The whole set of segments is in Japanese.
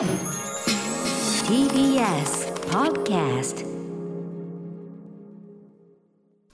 TBS Podcast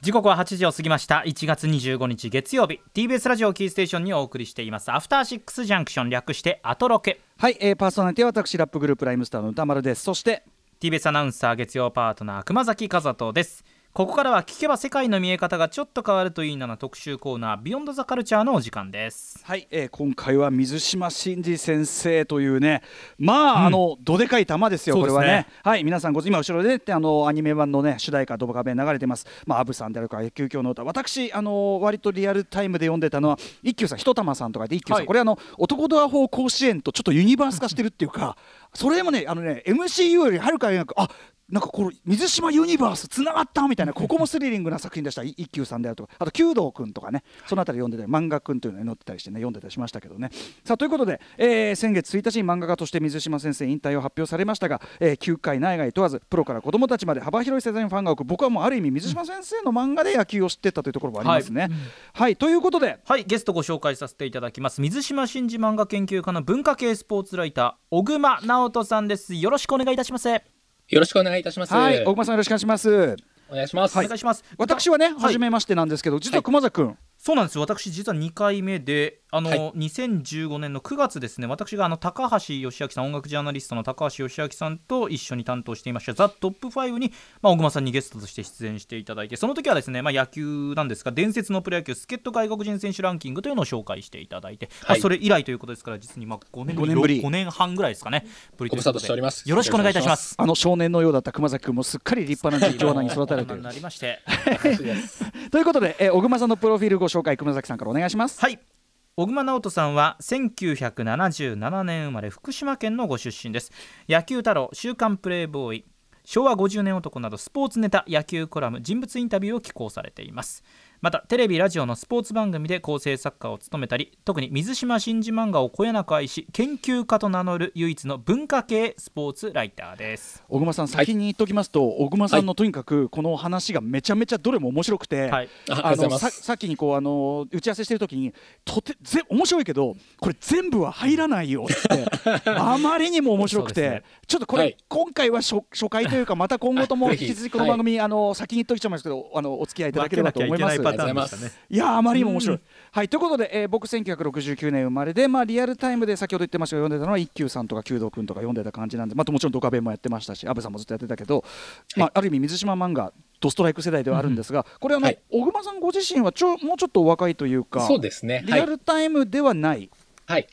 時刻は8時を過ぎました。1月25日月曜日。TBS ラジオキーステーションにお送りしています。アフターシックスジャンクション。略してアトロケ。はい、えー、パーソナリティは私ラップグループライムスターの歌丸です。そして TBS アナウンサー月曜パートナー熊崎和人ですここからは聞けば世界の見え方がちょっと変わるといいなな特集コーナービヨンドザカルチャーのお時間です。はい、えー、今回は水島新司先生というねまあ、あのどでかい玉ですよこれはね。はい皆さんご今後ろでってあのアニメ版のね主題歌ドバカベ流れてます。まあアブさんであるか野球教の歌私あの割とリアルタイムで読んでたのは一休さんひとたまさんとかで一休さん、はい。これあの男ドア法甲子園とちょっとユニバース化してるっていうかそれもねあのね MCU よりはるかになくあなんかこの水島ユニバースつながったみたいなここもスリリングな作品でした。い一休さんであるとか。あと弓道くんとかね。そのあたり読んでたり漫画くんというのに載ってたりしてね読んでたりしましたけどね。さあということで、えー先月1日に漫画家として水島先生引退を発表されましたが、えー球界内外問わずプロから子供たちまで幅広い世代のファンが多く僕はもうある意味水島先生の漫画で野球を知ってったというところもありますね。はい、ということではいゲストご紹介させていただきます。水島新司漫画研究家の文化系スポーツライター小熊直人さんです。よろしくお願いいたしますよろしくお願いいたします。はい大熊さんよろしくお願いします。お願いします。お願いします私はね、い初めましてなんですけど実は熊崎君、そうなんですよ私実は2回目であの、はい。2015年の9月ですね私があの高橋義明さん音楽ジャーナリストの高橋義明さんと一緒に担当していました「ザ・トップ5に、まあ、小熊さんにゲストとして出演していただいてその時はですね、まあ、野球なんですが伝説のプロ野球助っ人外国人選手ランキングというのを紹介していただいて、まあはい。それ以来ということですから実にまあ5年5年ぶり。5年半ぐらいですかねぶりということご無沙汰しております。よろしくお願いいたします。あの少年のようだった熊崎君もすっかり立派な実況アナに育たれている。大人になりましてということで、えー小熊さんのプロフィールご紹介熊崎さんからお願いします。はい小熊直人さんは1977年生まれ福島県のご出身です。野球太郎週刊プレイボーイ。昭和50年男などスポーツネタ野球コラム人物インタビューを寄稿されています。またテレビラジオのスポーツ番組で構成作家を務めたり特に水島新司漫画をこよなく愛し研究家と名乗る唯一の文化系スポーツライターです。小熊さん先に言っておきますと、小熊さんのとにかくこの話がめちゃめちゃどれも面白くて、はい。あのさっきにこうあの打ち合わせしてる時にとてぜ面白いけどこれ全部は入らないよってあまりにも面白くて、ね。ちょっとこれ、はい。今回は初初回というかまた今後とも引き続きこの番組、あの先に言っときちゃいますけどあのお付き合いいただければと思います。パターンでしたねいやーあまりにも面白いうん。はいということで、えー僕1969年生まれで、まあ、リアルタイムで先ほど言ってましたが読んでたのは一休さんとか弓道くんとか読んでた感じなんで、まあ、もちろんドカベンもやってましたし阿部さんもずっとやってたけど、まあ、ある意味水島漫画ドストライク世代ではあるんですが、これあの、はい小熊さんご自身はちょもうちょっとお若いというかそうですね。はい。リアルタイムではない、はい。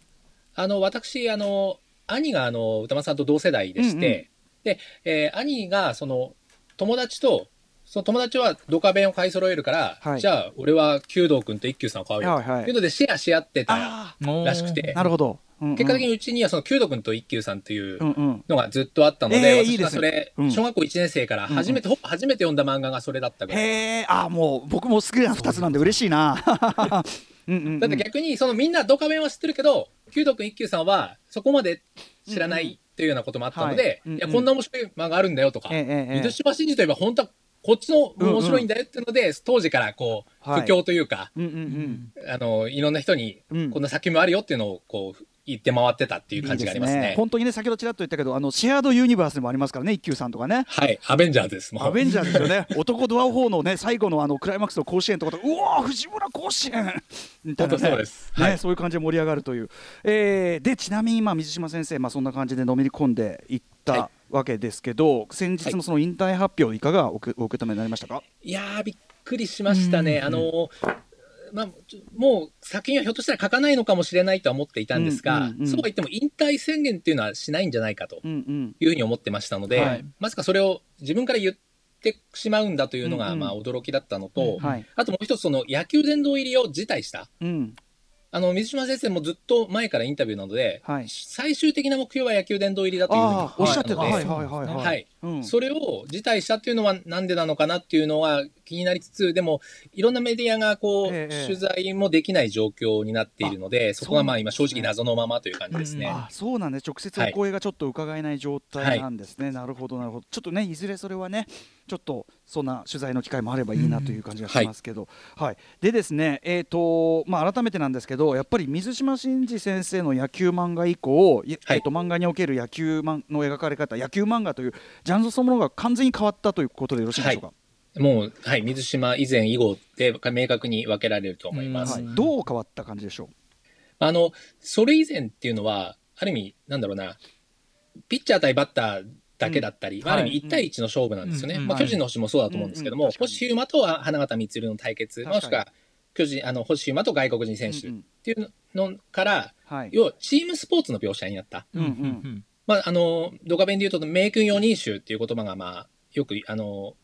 あの、私、あの、兄が、あの、歌間さんと同世代でして、で、えー兄が、その、友達と、その友達はドカベンを買い揃えるから、はい。じゃあ、俺は弓道くんと一休さんを買うよ。はいはい。というので、シェアし合ってたあらしくて。あ、なるほど、うんうん。結果的にうちには、その弓道くんと一休さんといううんうん。のがずっとあったのえーで、いいですね。私がそれ、うん。小学校1年生から初めて、ほぼ初めて読んだ漫画がそれだったぐらい。へえあーもう僕も好きな2つなんで嬉しいな。うんうんうん。だって逆に、そのみんなドカベンは知ってるけど、弓道くん一休さんはそこまで知らないっていうようなこともあったので、はいうん。うんいや、こんな面白い漫画あるんだよとか、ええええ水島新司といえば本当はこっちの面白いんだよっていうので、当時からこう、はい。布教というか、うんうんうんあの、いろんな人にうん、こんな作品もあるよっていうのをこう、言って回ってたっていう感じがありますね。本当にね先ほどちらっと言ったけどあのシェアードユニバースでもありますからね一休さんとかね。はい、アベンジャーズです。アベンジャーズですよね。男ドア4のね最後のあのクライマックスの甲子園とかとうわー藤村甲子園みたいな、ね、そうです。ねはい。そういう感じで盛り上がるという、えーでちなみにまあ水島先生、まあ、そんな感じでのめり込んでいった、はわけですけど先日のその引退発表いかがお受お受け止めになりましたか、いやー、びっくりしましたね。あの、まあ、もう作品はひょっとしたら書かないのかもしれないとは思っていたんですが、うんうんうん。そうは言っても引退宣言っていうのはしないんじゃないかとうんうん。いうふうに思ってましたので、はい。まさかそれを自分から言ってしまうんだというのが、うんうん。まあ驚きだったのと、はい。あともう一つその野球殿堂入りを辞退した。うんあの、水島先生もずっと前からインタビューなので、はい。最終的な目標は野球殿堂入りだというふうにおっしゃってたはいはいはいはいはい、はいうん。それを辞退したっていうのはなんでなのかなっていうのは気になりつつ、でも、いろんなメディアがこう、ええ取材もできない状況になっているので、そこはまあ今正直謎のままという感じですね。あそうなんです。直接お声がちょっと伺えない状態なんですね、なるほどなるほど。ちょっとねいずれそれはねちょっとそんな取材の機会もあればいいなという感じがしますけど、はい。でですねえっ、とまあ改めてなんですけどやっぱり水島新司先生の野球漫画以降、いえっと漫画における野球漫の描かれ方野球漫画というジャンルそのものが完全に変わったということでよろしいでしょうか、もう、はい、水島以前以後で明確に分けられると思います。はい。どう変わった感じでしょあの、それ以前っていうのは、ある意味、なんだろうな、ピッチャー対バッターだけだったり、ん。まあ、あるはい意味1対1の勝負なんですよね。うん。まあ、巨人の星もそうだと思うんですけども、星飛雄馬とは花形満の対決、もしくは巨人、あの、星飛雄馬と外国人選手っうんうんていうのから、うはい。要はチームスポーツの描写になった。うんうんまあ、あの、ドカベンで言うと、名君四人衆っていう言葉が、まあ、よく、あの、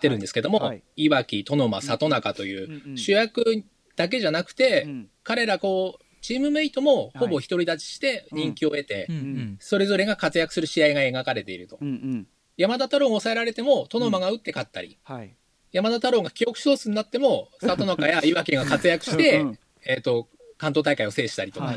出るんですけども、はい。わき、殿間、里中という、うんうん主役だけじゃなくて、うん。彼らこう、チームメイトもほぼ独り立ちして人気を得て、うんうん。それぞれが活躍する試合が描かれていると。うんうん。山田太郎が抑えられても、殿間が打って勝ったり、はい。山田太郎が記憶喪失になっても、里中やいわきが活躍して、うんうんえっ、と、関東大会を制したりとか、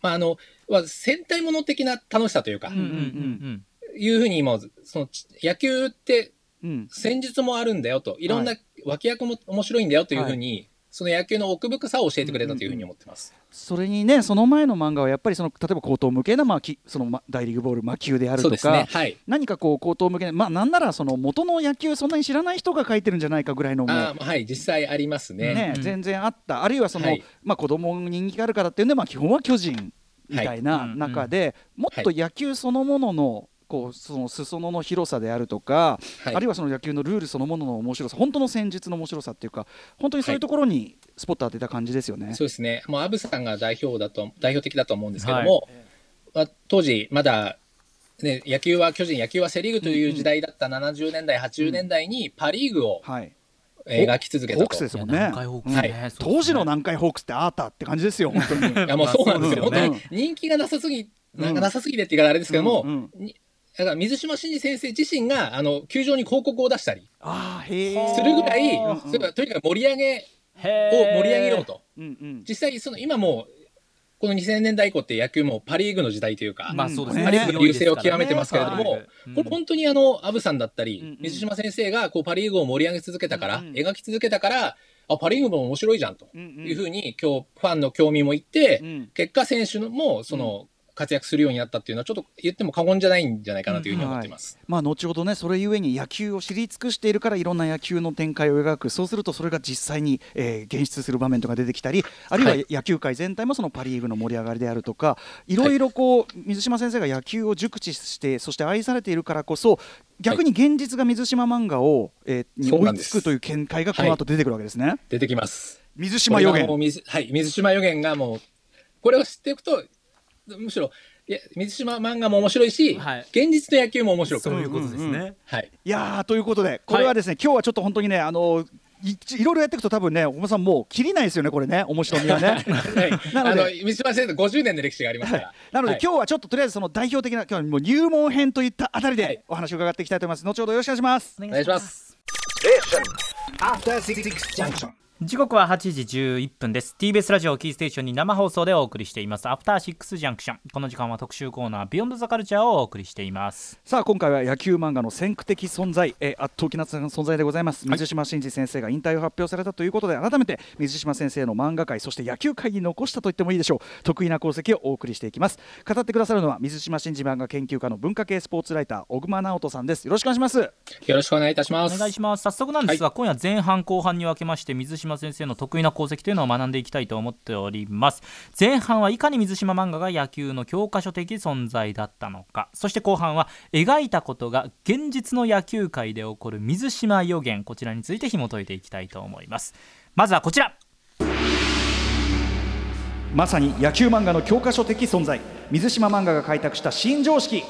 まあ、あの、は戦隊もの的な楽しさというか、うんうんうんいうふうに今、その、野球ってうん。戦術もあるんだよと、いろんな脇役も面白いんだよというふうに、その野球の奥深さを教えてくれたというふうに思ってます。それにねその前の漫画はやっぱりその例えば高等向けな、まあ、きそのま大リーグボール魔球であるとか、ね。はい。何かこう高等向けなまあなんならその元の野球そんなに知らない人が書いてるんじゃないかぐらいのはい、実際ありますね。ねうん。全然あった。あるいはその、はい。まあ、子供に人気があるからっていうんで、まあ、基本は巨人みたいなはい中で、もっと野球そのもののこうその裾野の広さであるとか、はい。あるいはその野球のルールそのものの面白さ本当の戦術の面白さっていうか本当にそういうところにスポット当てた感じですよね。そうですね。もうアブさんが代表だと、代表的だと思うんですけども、まあ、当時まだ、ね、野球は巨人、野球はセリーグという時代だった70年代、80年代にパリーグをはい、描き続けたと。ホークスですもんね。南海ホークスはいね当時の南海ホークスってあーたって感じですよ、本当に。いやもうそうなんですよ。本当に人気がなさすぎ、なんうんかなさすぎてって言い方あれですけども、うんにだから水島新司先生自身が、あの、球場に広告を出したりするぐらい、うんうんそれからとにかく盛り上げを盛り上げようと。うんうん実際、その今もう、この2000年代以降って野球もパリーグの時代というか、まあそうですねパリーグの優勢を極めてますけれども、はいこれ本当にあの、アブさんだったりん、水島先生がこうパリーグを盛り上げ続けたから、うんうん描き続けたから、あ、パリーグも面白いじゃんというふうに、今日ファンの興味もいって、うん結果選手もその、活躍するようになったっていうのはちょっと言っても過言じゃないんじゃないかなというふうに思ってます。まあ後ほどねそれゆえに野球を知り尽くしているからいろんな野球の展開を描くそうするとそれが実際に、えー現出する場面とか出てきたりあるいははい野球界全体もそのパ・リーグの盛り上がりであるとかい。ろいろこう水島先生が野球を熟知してそして愛されているからこそ逆に現実が水島漫画を、えーに追いつくという見解がこの後出てくるわけですね。出てきます。水島予言。はい、水島予言がもう、これを知っていくと、むしろ、いや水島漫画も面白いし、はい現実の野球も面白く。そういうことですね。はい。いやーということでこれはですね、今日はちょっと本当にねあのいいろいろやっていくと多分ね小野さんもう切りないですよねこれね面白みはね。はい、なのであの水島先生50年の歴史がありますから。なので、はい今日はちょっととりあえずその代表的な今日はもう入門編といったあたりはいでお話を伺っていきたいと思います。後ほどよろしくお願いします。お願いします。Junction. 時刻は8時11分です。TBS ラジオキーステーションに生放送でお送りしています。アフターシックスジャンクション。この時間は特集コーナービヨンドザカルチャーをお送りしています。さあ今回は野球漫画の先駆的存在、えー圧倒的な存在でございます。水島新司先生が引退を発表されたということで改めて水島先生の漫画界そして野球界に残したと言ってもいいでしょう。得意な功績をお送りしていきます。語ってくださるのは水島新司漫画研究家の文化系スポーツライター小熊直人さんです。よろしくお願いします。よろしくお願いいたします。お願いします。早速なんですが、今夜前半後半に分けまして水島先生の得意な功績というのを学んでいきたいと思っております。前半はいかに水島漫画が野球の教科書的存在だったのか。そして後半は描いたことが現実の野球界で起こる水島予言。こちらについて紐解いていきたいと思います。まずはこちら。ままさに野球漫画の教科書的存在。水島漫画が開拓した新常識。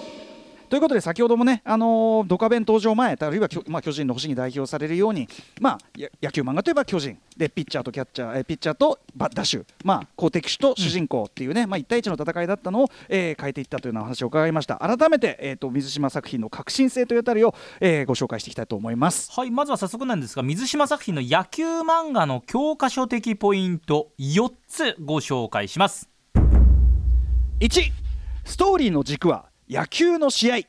とということで先ほどもね、あのードカベン登場前あるいはまあ、巨人の星に代表されるように、まあ、や野球漫画といえば巨人。でピッチャーとキャッチャー、えーピッチャーとバダッシュ、まあ、好敵手と主人公っていうね、まあ、1対1の戦いだったのを、えー変えていったというような話を伺いました。改めて、えー、と水島作品の革新性というあたりを、えーご紹介していきたいと思います。はいまずは早速なんですが水島作品の野球漫画の教科書的ポイント4つご紹介します。1ストーリーの軸は野球の試合。2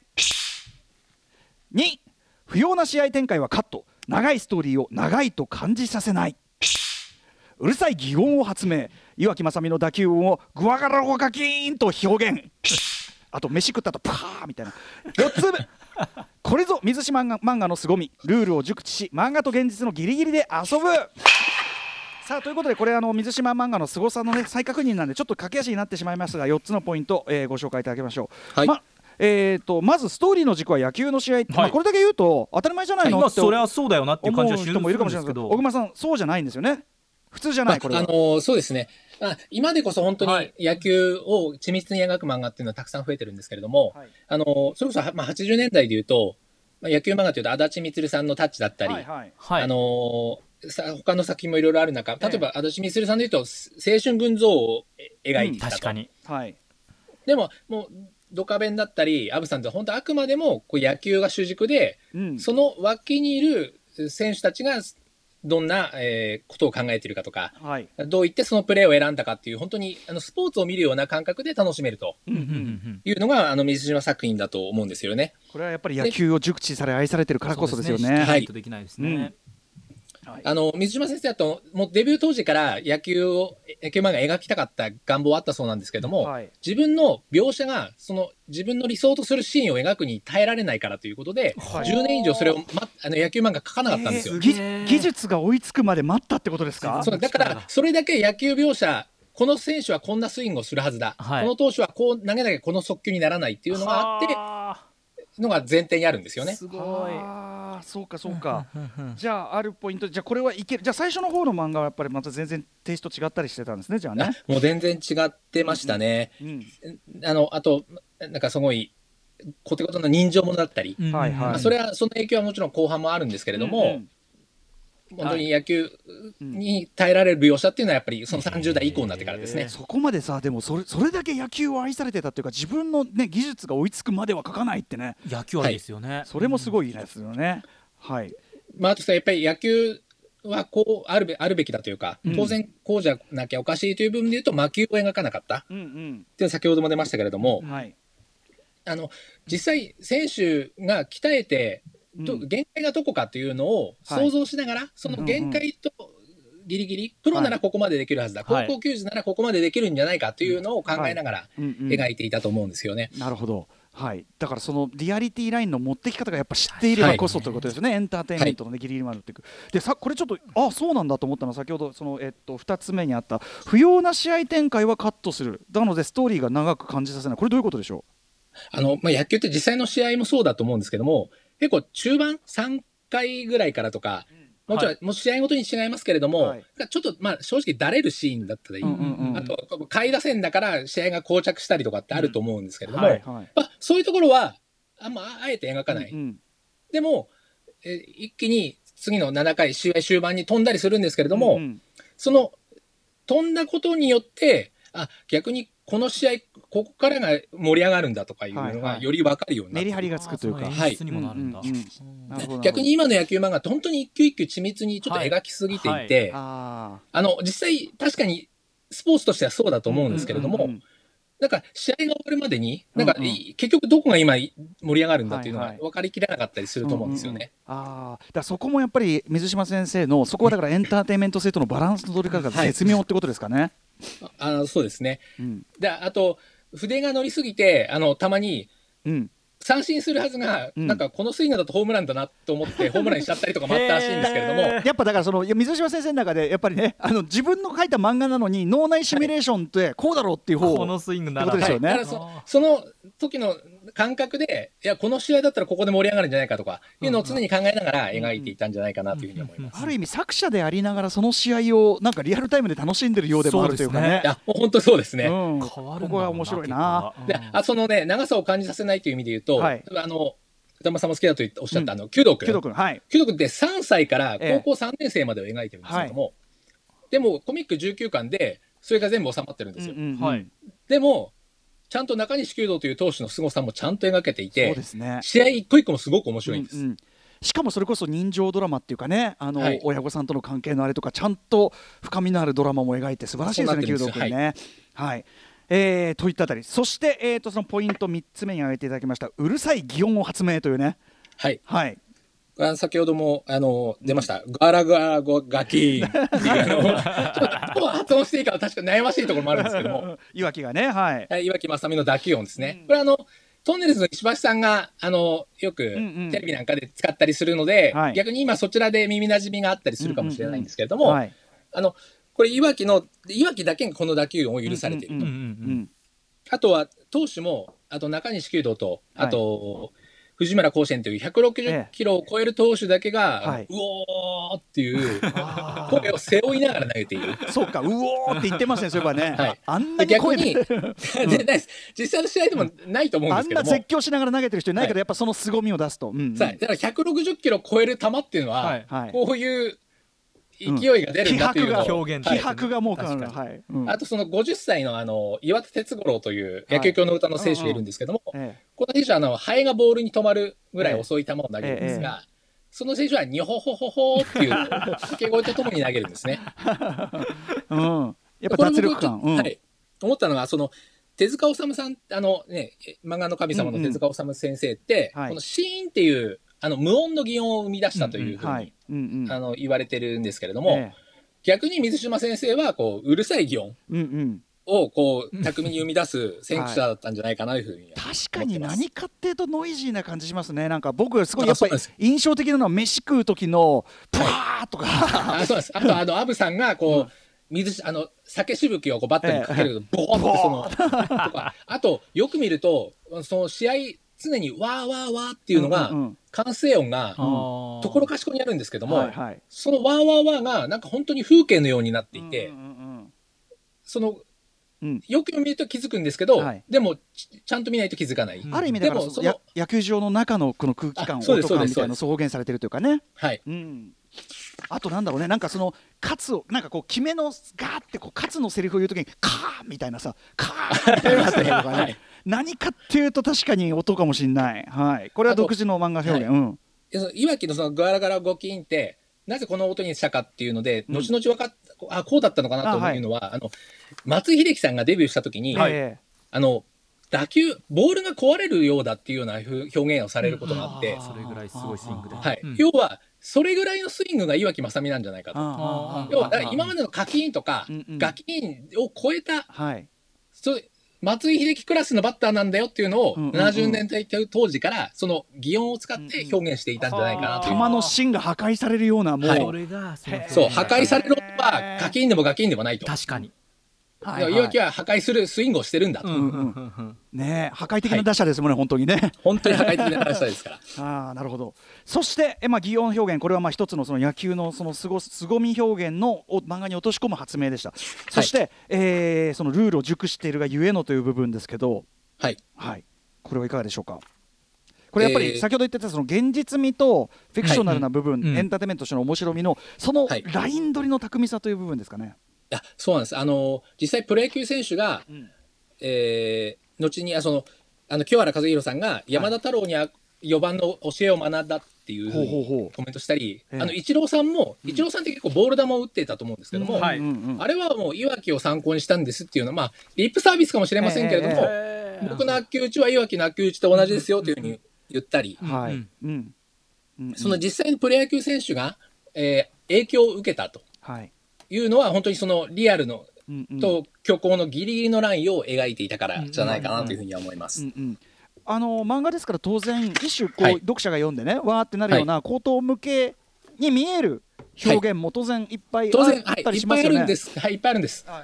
不要な試合展開はカット。長いストーリーを長いと感じさせない。うるさい擬音を発明。岩木雅美の打球音をグワガラゴガキーンと表現。あと飯食ったとパーみたいな。4つ目。これぞ水島漫画漫画の凄み。ルールを熟知し漫画と現実のギリギリで遊ぶ。さあということでこれあの水島漫画の凄さのね再確認なんでちょっと駆け足になってしまいますが4つのポイント、えーご紹介いただきましょう。はい。まえー、とまずストーリーの軸は野球の試合、まあ、これだけ言うと当たり前じゃないの、まあってそれはそうだよなっていう感じは人もいるかもしれないですけど小熊さんそうじゃないんですよね？普通じゃないこれは、まああのそうですね。あ今でこそ本当はい。に野球を緻密に描く漫画っていうのはたくさん増えてるんですけれども、はい。あのそれこそ、まあ、80年代でいうと、まあ、野球漫画というと足立満さんのタッチだったり、はいはい。はいあのさ他の作品もいろいろある中、例えば足立満さんでいうと、青春群像を描いていたと。確かに。はい。でも、もう、ドカベンだったり、アブさんって本当あくまでもこう野球が主軸で、うん。その脇にいる選手たちがどんな、えーことを考えているかとか、はい。どう言ってそのプレーを選んだかっていう、本当にあのスポーツを見るような感覚で楽しめるとうんうんうんいうのが、あの水島作品だと思うんですよね。これはやっぱり野球を熟知され愛されてるからこそですよね。はい。できないですね、あの水島先生だと、もうデビュー当時から野球を、野球漫画描きたかった願望はあったそうなんですけども、はい。自分の描写が、その自分の理想とするシーンを描くに耐えられないからということで、はい。10年以上それを、ま、あの野球漫画描かなかったんですよ。え技術が追いつくまで待ったってことですか？そうだから、それだけ野球描写、この選手はこんなスイングをするはずだ、はい。この投手はこう投げなきゃこの速球にならないっていうのがあって、はのが前提にあるんですよあね。すごい。ああそうかそうか。うんうんうんじゃああるポイント。じゃあこれはいける。じゃあ最初の方の漫画はやっぱりまた全然テイスト違ったりしてたんですねじゃあね。あもう全然違ってましたね。うんあの、あと、なんかすごい、コテコテの人情ものだったり、うんうん。はいはい。まあ、それは、その影響はもちろん後半もあるんですけれども、うんうん本当に野球に耐えられる描写っていうのはやっぱりその30代以降になってからですね。そこまでさでもそれそれだけ野球を愛されてたっていうか自分のね技術が追いつくまでは書かないってね。野球はいいですよね、それもすごいですよね。はい。まあ、あとさ、やっぱり野球はこうあるべあるべきだというか、当然こうじゃなきゃおかしいという部分で言うと魔球を描かなかったっうん。ていうのは先ほども出ましたけれどもうん、はい。あの、実際選手が鍛えて、どうん。限界がどこかっていうのをはい。想像しながら、その限界とギリギリ、プロならここまでできるはずだ、はい。高校球児ならここまでできるんじゃないかっていうのを考えながら描いていたと思うんですよね。なるほど。はい、だからそのリアリティラインの持ってき方がやっぱ知っていればこそということですよね、エンターテインメントの、ね、ギリギリまで持っていく。でさこれちょっとあそうなんだと思ったの。は先ほどその、えっと、2つ目にあった不要な試合展開はカットする。なのでストーリーが長く感じさせない。これどういうことでしょあの、まあ、野球って実際の試合もそうだと思うんですけども、結構中盤3回ぐらいからとか、もちろん、はもう試合ごとに違いますけれども、はい。ちょっと、まあ、正直だれるシーンだったり、うんうんうんあと、下位打線だから試合が膠着したりとかってあると思うんですけれども、うんはいはい。まあ、そういうところは、あんまあえて描かない。うんでも、え一気に次の7回、試合終盤に飛んだりするんですけれども、うん。その飛んだことによって、あ、逆にこの試合、ここからが盛り上がるんだとかいうのはいはい。がより分かるようになってくる。メリハリがつくというか。あその演出にもなるんだ、はい逆に今の野球漫画って本当に一球一球緻密にちょっと描きすぎていて、ああの、実際確かにスポーツとしてはそうだと思うんですけれども、うんうんうんなんか試合が終わるまでに、なんか、うん。うんい結局どこが今盛り上がるんだっていうのは分かりきれなかったりすると思うんですよね。ああだそこもやっぱり水島先生のそこはだからエンターテインメント性とのバランスの取り方が絶妙ってことですかね。あのそうですね。うん。で、あと、筆が乗りすぎて、あの、たまにうん三振するはずが、うん。なんかこのスイングだとホームランだなと思って、ホームランにしちゃったりとかもあったらしいんですけれども、やっぱだからその水島先生の中でやっぱりねあの自分の書いた漫画なのに脳内シミュレーションってこうだろうっていう方このスイングならってことですよね。はい、だからそその時の感覚で、いや、この試合だったらここで盛り上がるんじゃないかとか、いうのを常に考えながら描いていたんじゃないかなというふうに思います。ある意味作者でありながらその試合をなんかリアルタイムで楽しんでるようでもあるというかね。いや、もう本当そうですね。うん、ここが面白いな。で、あ、そのね、長さを感じさせないという意味で言うと、はい。あの、歌間さんも好きだと言っておっしゃった、あの、弓道君。キュド君はい。弓道君って3歳からええ。高校3年生までを描いてるんですけども、でもコミック19巻でそれが全部収まってるんですよ。うんうんうん。はい。でも、ちゃんと中西弓道という投手の凄さもちゃんと描けていそうてで、すね。試合一個一個もすごく面白いんです。うんうん。しかもそれこそ人情ドラマっていうかねあの、はい。親御さんとの関係のあれとかちゃんと深みのあるドラマも描いて素晴らしいですね弓道君ですね。はい。えーといったあたり。そして、えー、とそのポイント3つ目に挙げていただきましたうるさい擬音を発明というね。はい。はい。あ先ほども、あの、出ました。ガラガラゴガキ。ーンっていうあの、ちょっとどう発音していいかは確か悩ましいところもあるんですけども、いわきがねはい。はい岩木正美の打球音ですね。これあの、トンネルズの石橋さんが、あの、よくんうん。テレビなんかで使ったりするので、はい。逆に今そちらで耳馴染みがあったりするかもしれないんですけれども、はい。あの、これ岩木の、岩木だけがこの打球音を許されていると。うんうんうんうん。あとは、投手も、あと中西弓道と、あと、藤村甲子園という160キロを超える投手だけが、はい。うおーっていうあ声を背負いながら投げている。ーそうかうおーって言ってますねそういえばね、はい。あんなに声逆に。実際の試合でもないと思うんあんなですけども。絶叫しながら投げてる人いないけど、やっぱその凄みを出すと、うんうん。だから160キロ超える球っていうのは、はい。はい。こういう勢いが出るんだっていうのを、気迫が表現気迫がもう確かに。はい、うん。あとその50歳のあの岩田哲五郎という野球教の歌の選手がいるんですけども、えこの選手はあのハエがボールに止まるぐらい遅い球を投げるんですが、その選手はニョホホホホっていう掛け声とともに投げるんですね。えうん、やっぱ脱力感、はい、思ったのがその手塚治虫さんあのね漫画の神様の手塚治虫先生って、うんうんはい。このシーンっていうあの無音の擬音を生み出したというふうに、はい、うんうん。あの言われてるんですけれども、え逆に水島先生はこううるさい擬音えうんうん、をこう巧みに生み出す先駆者だったんじゃないかなというふうに、確かに何かっていうとノイジーな感じしますね。なんか僕すごいやっぱり印象的なのは飯食う時のプワーとか、あそうです。あとあのアブさんがこう、水しあの酒しぶきをこうバットにかけるとボーンってそのとか。あとよく見るとその試合常にわーわーわーっていうのが、うんうん歓声音がところかしこにあるんですけども、そのわーわーわーがなんか本当に風景のようになっていて、そのうん。よく見ると気づくんですけど、はい。でもちちゃんと見ないと気づかない、うん。ある意味でも野球場の中のこの空気感あそうです音感みたいな表現されてるというかね。はい。うん。あとなんだろうね。なんかそのカツをなんかこう決めのガーってこうカツのセリフを言うときにカーみたいなさカーみたいなセリフがね、はい何かっていうと確かに音かもしれない。はい。これは独自の漫画表現、あうん。でそのいわきのそのガラガラゴキンってなぜこの音にしたかっていうので、うん。後々分かっあこうだったのかなとあはいいうのはあの松井秀喜さんがデビューした時に、はい。あの打球ボールが壊れるようだっていうようなふ表現をされることがあって、あー。それぐらいすごいスイングで、はい。うん。要はそれぐらいのスイングが岩木正美なんじゃないかと。あ要はだから今までのカキーンとかうんうん。ガキーンを超えたはい。そう松井秀喜クラスのバッターなんだよっていうのをうんうんうん。70年代当時からその擬音を使って表現していたんじゃないかなという。球の芯が破壊されるようなもう、はい。それがその表現そう破壊されるのはガキーンでもガキーンでもないと。確かに、はい要は岩木は破壊するスイングをしてるんだと。うんうんうんね破壊的な打者ですもんね、本当にね。本当に破壊的な話ですから。ああなるほど。そしてえ、まあ、擬音表現これはまあ一つのその野球のそのすご凄み表現のお漫画に落とし込む発明でした。そして、えーそのルールを熟しているがゆえのという部分ですけど、はい。はい、これはいかがでしょうか？これやっぱりえー。先ほど言ってたその現実味とフィクショナルな部分、うん。エンターテインメントとしての面白みのそのはい。ライン取りの巧みさという部分ですかね。いやそうなんです。あの実際プロ野球選手が、ん。えー後にあそのあの清原和博さんが山田太郎にあ4番の教えを学んだっていうふうにほうほうほう。コメントしたり、ええ。あのイチローさんも、イチローさんって結構ボール球を打っていたと思うんですけども、うん。はい。うんうんあれはもういわきを参考にしたんですっていうのはまあリップサービスかもしれませんけれども、ええ。僕の悪球打ちはいわきの悪球打ちと同じですよというふうに言ったり、はい、うん。うん。うん。その実際にプロ野球選手が、えー影響を受けたと。はいいうのは本当にそのリアルのと虚構のギリギリのラインを描いていたからじゃないかなというふうには思います。あの漫画ですから当然一種こう、はい。読者が読んでねわーってなるような口頭向けに見える表現も当然いっぱいあったりい。っぱいあしますよね。るんです。はい、いっぱいあるんです。はい。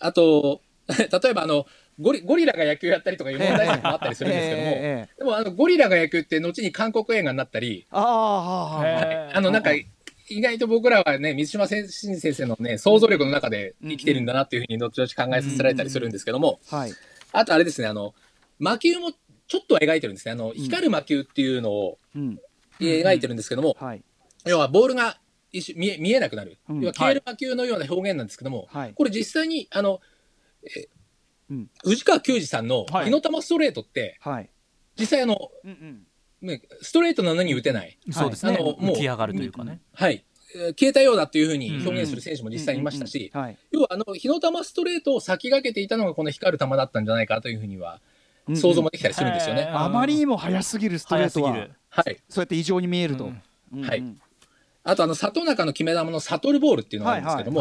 あと、例えばあの、ゴリゴリラが野球やったりとかいう問題作もあったりするんですけども、ええええでもあのゴリラが野球って後に韓国映画になったり、ああはあはあへー。あのなんか意外と僕らはね、水島先先生のね、想像力の中で生きてるんだなっていうふうに後々考えさせられたりするんですけども、はい。あとあれですね、あの、魔球もちょっとは描いてるんですね。あの、光る魔球っていうのをうん。描いてるんですけども、はい。要はボールが一瞬見え見えなくなる。うん。要は消える魔球のような表現なんですけども、はい。これ実際に、あの、えうん。藤川球児さんのはい。火の玉ストレートって、はい。実際あの、うんうん。ねストレートなのに打てない。そうですね。あのもう。浮き上がるというかね。はい。えー消えたようだっていうふうに表現する選手も実際いましたし、要はあの、火の玉ストレートを先駆けていたのがこの光る球だったんじゃないかというふうには想像もできたりするんですよね。あまりにも速すぎるストレートははい。そうやって異常に見えると、うん。うんうん。はい。あとあの、里中の決め球のサトルボールっていうのがあるんですけども、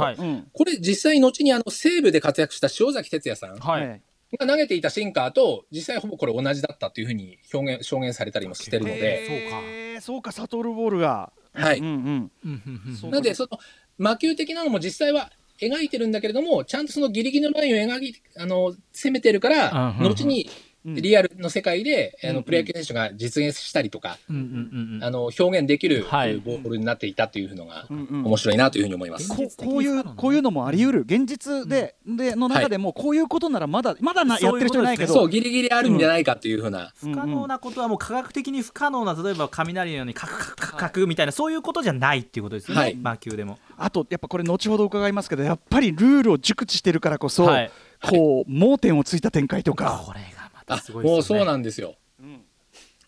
これ実際後にあの、西武で活躍した塩崎哲也さん。はい、えが投げていたシンカーと実際ほぼこれ同じだったというふうに表現、証言されたりもしてるのえで、そうか。へーそうかサトルボールが。はい。うんうんなので、その魔球的なのも実際は描いてるんだけれども、ちゃんとそのギリギリのラインを描き、あの、攻めてるから、後にうんリアルの世界で、あうんの、プロ野球選手が実現したりとか、うんうんうんうん。あの、表現できるボはい。ールになっていたというのが面白いなというふうに思います。こういうこういうのもあり得る。現実で,、での中でもこういうことならまだまだなやってる人いないけど。そう、ギリギリあるんじゃないかというふうな、不可能なことはもう科学的に不可能な例えば雷のようにカクカクカクカクみたいなそういうことじゃないっていうことですよね、はい。魔球でも。あとやっぱこれ後ほど伺いますけどやっぱりルールを熟知してるからこそ、はい。こう盲点をついた展開とか、これあすごいですよね。もうそうなんですよ。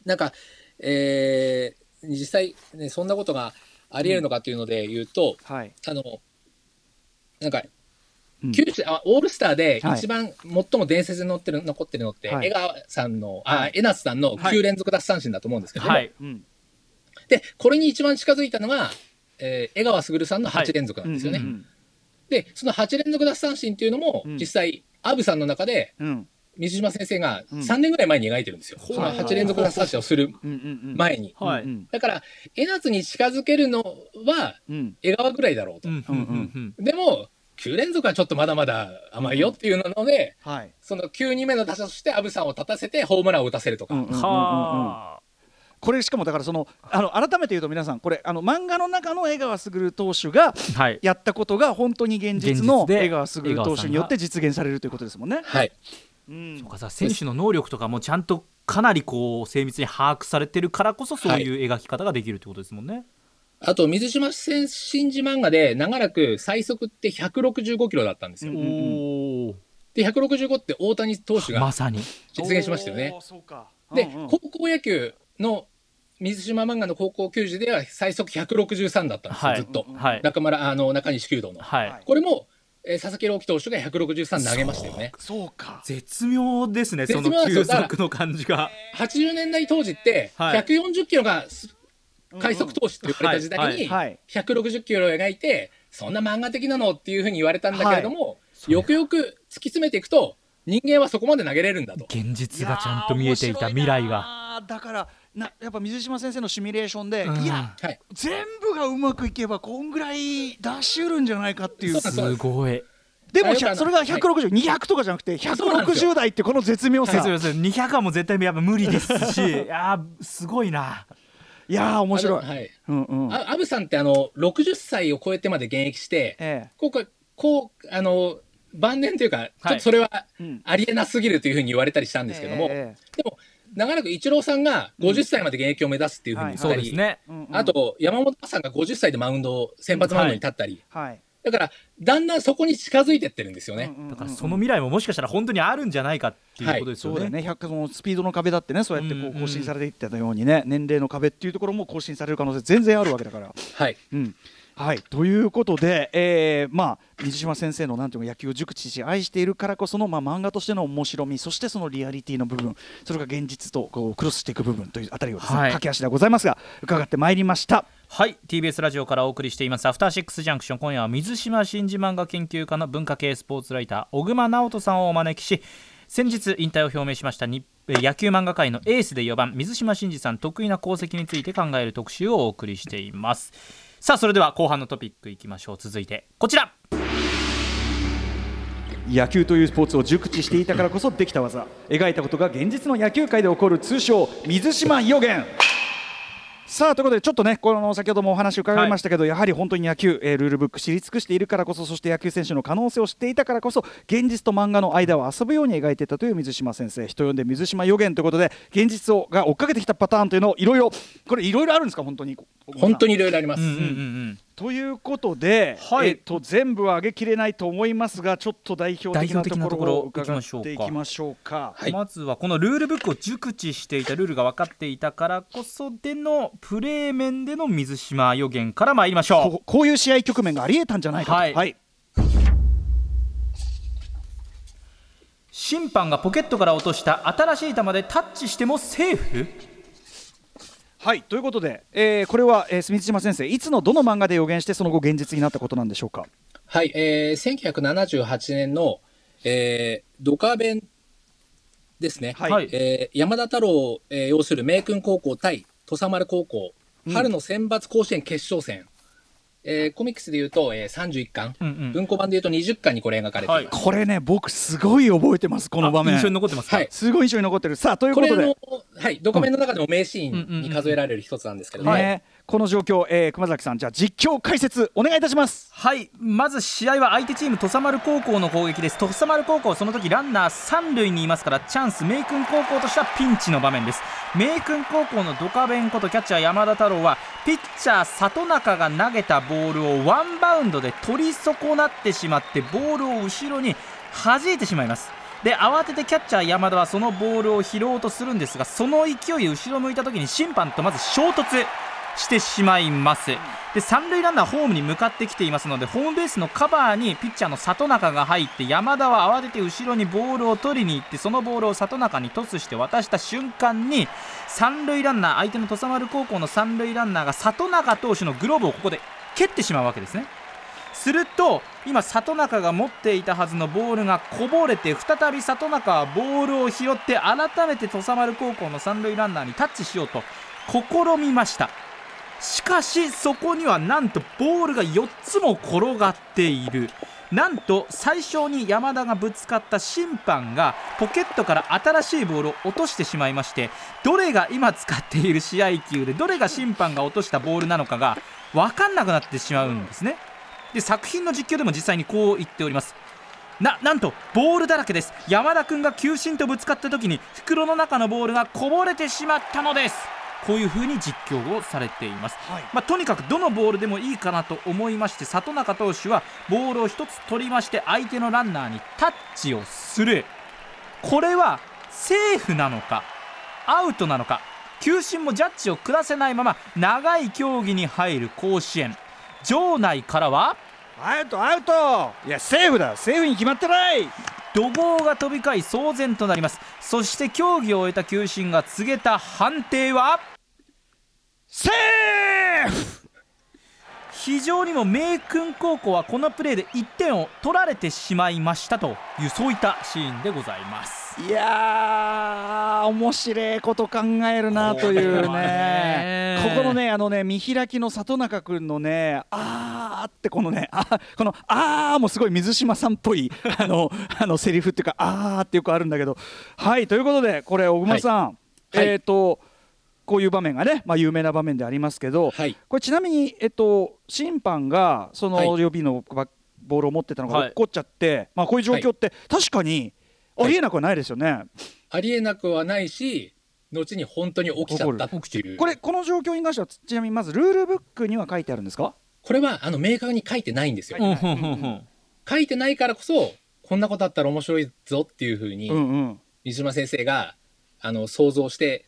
なんか、えー実際、ね、そんなことがあり得るのかっていうので言うと、はい。あの、なんか、うん。九州あオールスターではい。一番最も伝説に残ってる残ってるのって、はい。江川さんの、あはい、江夏さんのはい。9連続奪三振だと思うんですけども、はい。うん。で、これに一番近づいたのが、えー江川卓さんの8連続なんですよね。うんうんで、その8連続奪三振っていうのも、うん。実際、アブさんの中で、うん水島先生がうん3年ぐらい前に描いてるんですよ。ほうその8連続奪三振をするうんうんうん前に。だから、江夏に近づけるのは、うん江川ぐらいだろうと。うんうんうんうんでも、9連続はちょっとまだまだ甘いよっていうので、はいその9人目の打者としてアブさんを立たせてホームランを打たせるとか。うんうんうんうんうんはあ。これしかもだからそのあの改めて言うと皆さんこれあの漫画の中の江川卓投手がはい。やったことが本当に現実の江川卓投手によって実現されるということですもんね。はい。うんそうかさ選手の能力とかもちゃんとかなりこう精密に把握されてるからこそそういう描き方ができるってことですもんね。あと、水島新司漫画で長らく最速って165キロだったんですよ。で、165って大谷投手が まさに。実現しましたよねで、うんうん高校野球の水島漫画の高校球児では最速163だったんですよ、はいずっと。はい。中村、あの、中西弓道の。はい。はいこれも、えー佐々木朗希投手が163投げましたよね。そうか。絶妙ですねその絶妙なんですよ。球速の感じが。80年代当時って、はい。140キロがす快速投手って言われた時代に、はい160キロを描いて、そんな漫画的なのっていうふうに言われたんだけれども、い。よくよく突き詰めていくと、人間はそこまで投げれるんだと。現実がちゃんと見えていた未来が。がだからなやっぱ水島先生のシミュレーションで、うん。いやはい。全部がうまくいけばこんぐらい出しうるんじゃないかっていう。すごい。でもそれがはい。160、200とかじゃなくてそうなんですよ。160台ってこの絶妙さ。先生先生200はもう絶対やっぱ無理ですし。いやーすごいな。いやー面白い。はい。うんうん。あアブさんってあの、60歳を超えてまで現役して、ええ。こうか、こう、あの、晩年というか、ちょっとそれはうん。ありえなすぎるというふうに言われたりしたんですけども、え。でも、長らくイチローさんが50歳まで現役を目指すっていうふうに言ったり、あと、山本さんが50歳でマウンドを、先発マウンドに立ったり、はい。だから、だんだんそこに近づいてってるんですよね。うんうんうんだからその未来ももしかしたら本当にあるんじゃないかっていうことですよね。そうだよね。100そのスピードの壁だってねそうやってこうんうんう更新されていったようにね、年齢の壁っていうところも更新される可能性全然あるわけだから。はい。うんはい、ということで、えーまあ、水島先生のなんていうの野球を熟知し愛しているからこその、まあ、漫画としての面白みそしてそのリアリティの部分それが現実とこうクロスしていく部分というあたりをですね、はい。駆け足ではございますが伺ってまいりました。はい。TBS ラジオからお送りしていますアフターシックスジャンクション。今夜は水島新司漫画研究家の文化系スポーツライター小熊直人さんをお招きし先日引退を表明しました日えー野球漫画界のエースで4番水島新司さん得意な功績について考える特集をお送りしていますさあそれでは後半のトピックいきましょう。続いてこちら。野球というスポーツを熟知していたからこそできた技。描いたことが現実の野球界で起こる通称水島予言。さあということでちょっとねこの先ほどもお話伺いましたけど、やはり本当に野球、えールールブック知り尽くしているからこそそして野球選手の可能性を知っていたからこそ現実と漫画の間を遊ぶように描いていたという水島先生。人呼んで水島予言ということで現実をが追っかけてきたパターンというのをいろいろこれいろいろあるんですか？本当に本当にいろいろあります。ということで、はい。えっと全部は上げきれないと思いますがちょっと代表的なところを伺っていきましょうか。はい。まずはこのルールブックを熟知していたルールが分かっていたからこそでのプレー面での水島予言から参りましょう。ここういう試合局面がありえたんじゃないかと。はい。はい。審判がポケットから落とした新しい球でタッチしてもセーフ？はいということで、えーこれは、えー、住島先生いつのどの漫画で予言してその後現実になったことなんでしょうか？はい、えー、1978年の、えー、ドカベンですね。はいはいえー山田太郎を、えー要する明君高校対土佐丸高校、春の選抜甲子園決勝戦。えーコミックスで言うと、えー、31巻、うん。うん文庫版で言うと20巻にこれ描かれています。これね僕すごい覚えてますこの場面。あ印象に残ってますか、はい。すごい印象に残ってる。さあということで。これの、はい、ドカベンの中でも名シーンに数えられる一つなんですけれども、ね、この状況、えー熊崎さんじゃあ実況解説お願いいたします。はいまず試合は相手チーム土佐丸高校の攻撃です。土佐丸高校その時ランナー三塁にいますからチャンス明君高校としてはピンチの場面です。明君高校のドカベンことキャッチャー山田太郎はピッチャー里中が投げたボールをワンバウンドで取り損なってしまってボールを後ろに弾いてしまいます。で慌ててキャッチャー山田はそのボールを拾おうとするんですがその勢いで後ろ向いた時に審判とまず衝突。してしまいます。で三塁ランナーホームに向かってきていますのでホームベースのカバーにピッチャーの里中が入って山田は慌てて後ろにボールを取りに行ってそのボールを里中にトスして渡した瞬間に三塁ランナー相手の土佐丸高校の三塁ランナーが里中投手のグローブをここで蹴ってしまうわけですね。すると今里中が持っていたはずのボールがこぼれて再び里中はボールを拾って改めて土佐丸高校の三塁ランナーにタッチしようと試みました。しかしそこにはなんとボールが4つも転がっている。なんと最初に山田がぶつかった審判がポケットから新しいボールを落としてしまいましてどれが今使っている試合球でどれが審判が落としたボールなのかが分かんなくなってしまうんですね。で作品の実況でも実際にこう言っております。ななんとボールだらけです。山田君が球審とぶつかった時に袋の中のボールがこぼれてしまったのです。こういう風に実況をされています、はい。まあ、とにかくどのボールでもいいかなと思いまして里中投手はボールを1つ取りまして相手のランナーにタッチをする。これはセーフなのかアウトなのか球審もジャッジを下せないまま長い競技に入る甲子園。場内からはアウトアウト。いやセーフだ。セーフに決まってない怒号が飛び交い騒然となります。そして競技を終えた球審が告げた判定は？セーフ！非常にも明君高校はこのプレーで1点を取られてしまいましたというそういったシーンでございますいやー面白いこと考えるなというね。ね。ここのねあのね見開きの里中君のねあーってこのねあこのあーもすごい水島さんっぽい あのあのセリフっていうかあーってよくあるんだけど。はいということでこれ小熊さん、はい。えっ、とこういう場面がね、まあ、有名な場面でありますけど、はい。これちなみに、えっと、審判がそのはい。予備のバボールを持ってたのがはい。落っこっちゃって、まあ、こういう状況って確かにありえなくはないですよね。ありえなくはないし、後に本当に起きちゃったっていう。これこの状況に関してはちなみにまずルールブックには書いてあるんですか？これはあの明確に書いてないんですよ。書いてないからこそ、こんなことあったら面白いぞっていうふうに、水島先生があの想像して、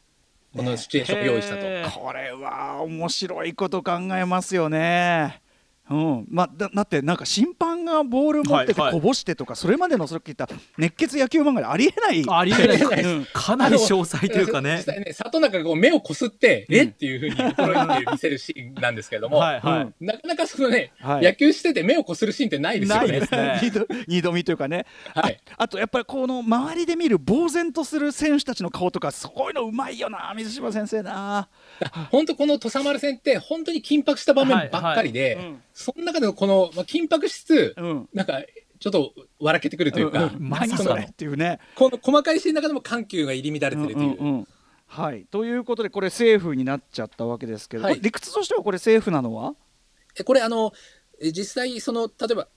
このシチュエーションを用意したと。これは面白いこと考えますよね。うん。まあ、だだってなんか審判がボール持っててこぼしてとか、それまでのそれ聞いた熱血野球漫画でありえない。ありえない。うん。かなり詳細というかね実際ね、里中がこう目をこすって、うんえ？っていうふうに驚いて見せるシーンなんですけれども、はいはい、なかなかそのね、はい。野球してて目をこするシーンってないですよね。二度二度見というかね、はい。ああとやっぱりこの周りで見る呆然とする選手たちの顔とかそういうのうまいよな水島先生な。本当この土佐丸戦って本当に緊迫した場面ばっかりで、はいはい。うんその中でのこの、まあ、緊迫しつつ、うん。なんかちょっと笑けてくるというか、まさかの何それっていうね。この細かいシーンの中でも緩急が入り乱れてるという。うんうん。うんはい、ということでこれセーフになっちゃったわけですけど、はい。理屈としてはこれセーフなのは？えこれあのえ実際その例えば